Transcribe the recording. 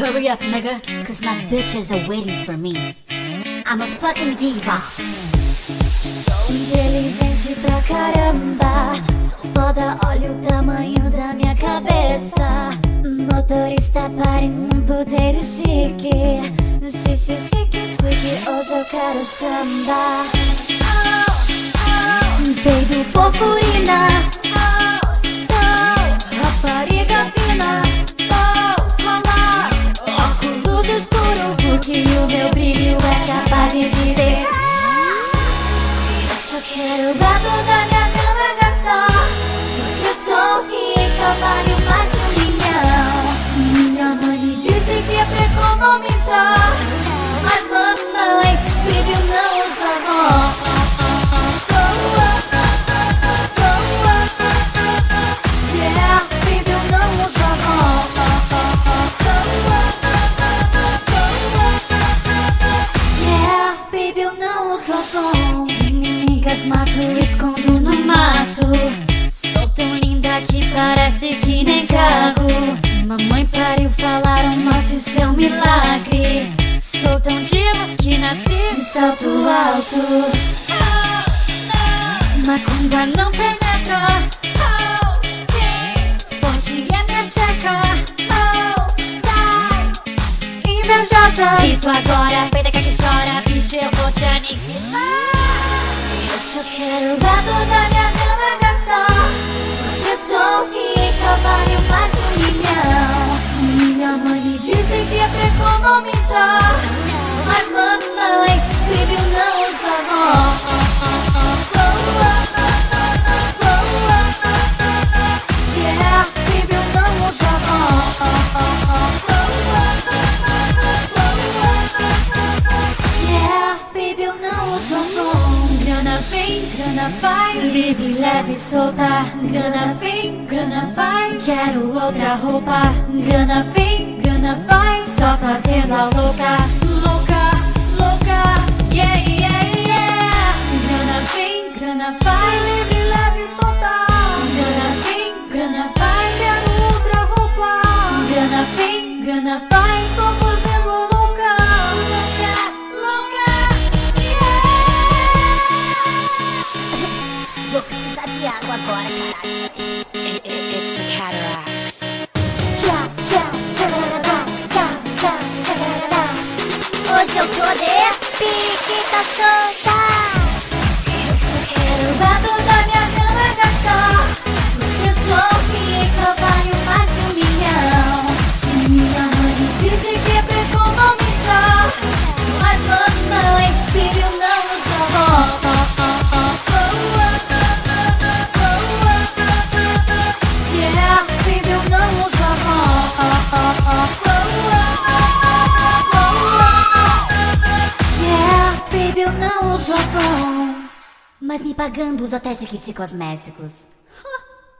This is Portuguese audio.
Hurry up, nigga, cause my bitches are waiting for me. I'm a fucking diva. Sou inteligente pra caramba. Sou foda, olha o tamanho da minha cabeça. Motorista para em um puteiro chique. Chique, chique, chique, hoje eu quero samba. Oh, oh. Peido purpurina. Quero o gato da minha cama gastar. Porque eu sou rica, valho mais de um milhão. Minha mãe disse que é pra economizar. Mas mamãe, filho não usa roupa. Yeah, filho não usa Yeah, baby, eu não uso bom. Mato, escondo no mato. Sou tão linda que parece que nem cago. Mamãe pariu, falaram, nossa, isso é um milagre. Sou tão diva que nasci de salto alto. Macumba não penetra. Forte é minha tcheca. Invejosa. Tu agora, peida que chora, bicho, eu vou te aniquilar. Valho mais de um milhão. Minha mãe me disse que é pra economizar. Grana vai, livre, leve, solta. Grana vem, grana vai, quero outra roupa. Grana vem, grana vai, só fazendo a louca. Hoje eu tô de pique tá solta. Eu só quero o não uso Avon Mas me pagando os hotéis de kit cosméticos